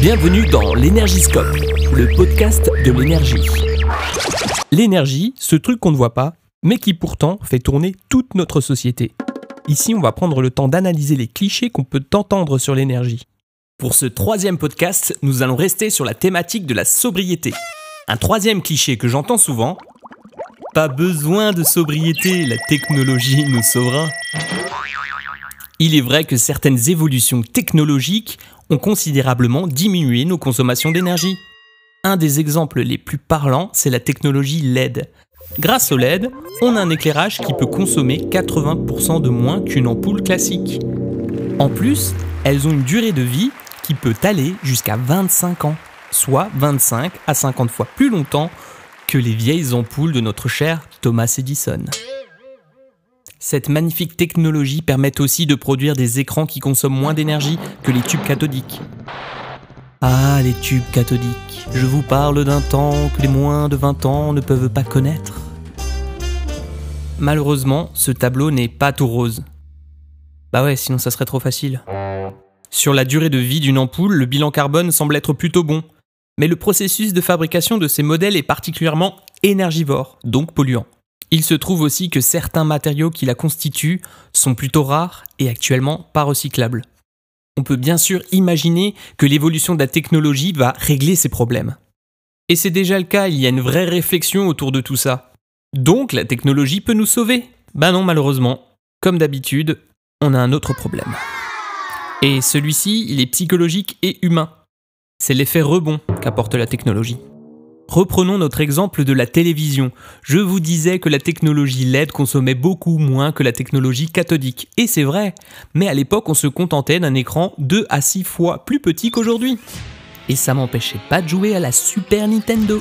Bienvenue dans l'Énergiscope, le podcast de l'énergie. L'énergie, ce truc qu'on ne voit pas, mais qui pourtant fait tourner toute notre société. Ici, on va prendre le temps d'analyser les clichés qu'on peut entendre sur l'énergie. Pour ce troisième podcast, nous allons rester sur la thématique de la sobriété. Un troisième cliché que j'entends souvent, pas besoin de sobriété, la technologie nous sauvera. Il est vrai que certaines évolutions technologiques ont considérablement diminué nos consommations d'énergie. Un des exemples les plus parlants, c'est la technologie LED. Grâce au LED, on a un éclairage qui peut consommer 80% de moins qu'une ampoule classique. En plus, elles ont une durée de vie qui peut aller jusqu'à 25 ans, soit 25 à 50 fois plus longtemps que les vieilles ampoules de notre cher Thomas Edison. Cette magnifique technologie permet aussi de produire des écrans qui consomment moins d'énergie que les tubes cathodiques. Ah, les tubes cathodiques, je vous parle d'un temps que les moins de 20 ans ne peuvent pas connaître. Malheureusement, ce tableau n'est pas tout rose. Bah ouais, sinon ça serait trop facile. Sur la durée de vie d'une ampoule, le bilan carbone semble être plutôt bon, mais le processus de fabrication de ces modèles est particulièrement énergivore, donc polluant. Il se trouve aussi que certains matériaux qui la constituent sont plutôt rares et actuellement pas recyclables. On peut bien sûr imaginer que l'évolution de la technologie va régler ces problèmes. Et c'est déjà le cas, il y a une vraie réflexion autour de tout ça. Donc la technologie peut nous sauver? Ben non malheureusement. Comme d'habitude, on a un autre problème. Et celui-ci, il est psychologique et humain. C'est l'effet rebond qu'apporte la technologie. Reprenons notre exemple de la télévision. Je vous disais que la technologie LED consommait beaucoup moins que la technologie cathodique. Et c'est vrai. Mais à l'époque, on se contentait d'un écran 2 à 6 fois plus petit qu'aujourd'hui. Et ça m'empêchait pas de jouer à la Super Nintendo.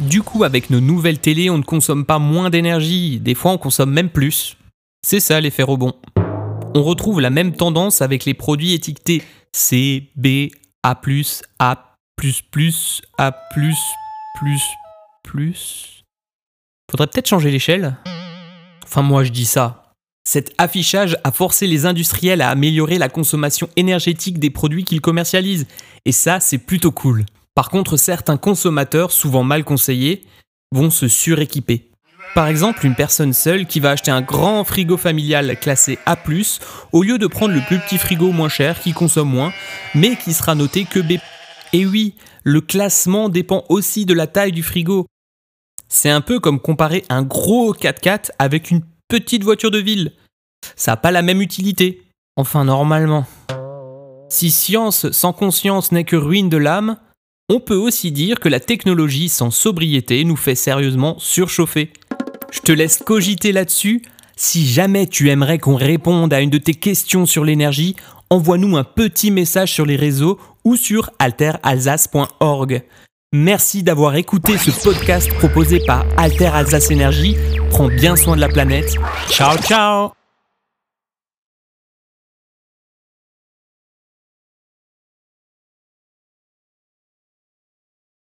Du coup, avec nos nouvelles télés, on ne consomme pas moins d'énergie, des fois on consomme même plus. C'est ça l'effet rebond. On retrouve la même tendance avec les produits étiquetés C, B, A+, A++, A++, plus, plus. Faudrait peut-être changer l'échelle. Enfin, moi je dis ça. Cet affichage a forcé les industriels à améliorer la consommation énergétique des produits qu'ils commercialisent. Et ça, c'est plutôt cool. Par contre, certains consommateurs, souvent mal conseillés, vont se suréquiper. Par exemple, une personne seule qui va acheter un grand frigo familial classé A+, au lieu de prendre le plus petit frigo moins cher qui consomme moins, mais qui sera noté que B. Et oui, le classement dépend aussi de la taille du frigo. C'est un peu comme comparer un gros 4x4 avec une petite voiture de ville. Ça n'a pas la même utilité. Enfin, normalement. Si science sans conscience n'est que ruine de l'âme, on peut aussi dire que la technologie sans sobriété nous fait sérieusement surchauffer. Je te laisse cogiter là-dessus. Si jamais tu aimerais qu'on réponde à une de tes questions sur l'énergie, envoie-nous un petit message sur les réseaux ou sur alteralsace.org. Merci d'avoir écouté ce podcast proposé par Alter Alsace Énergie. Prends bien soin de la planète. Ciao ciao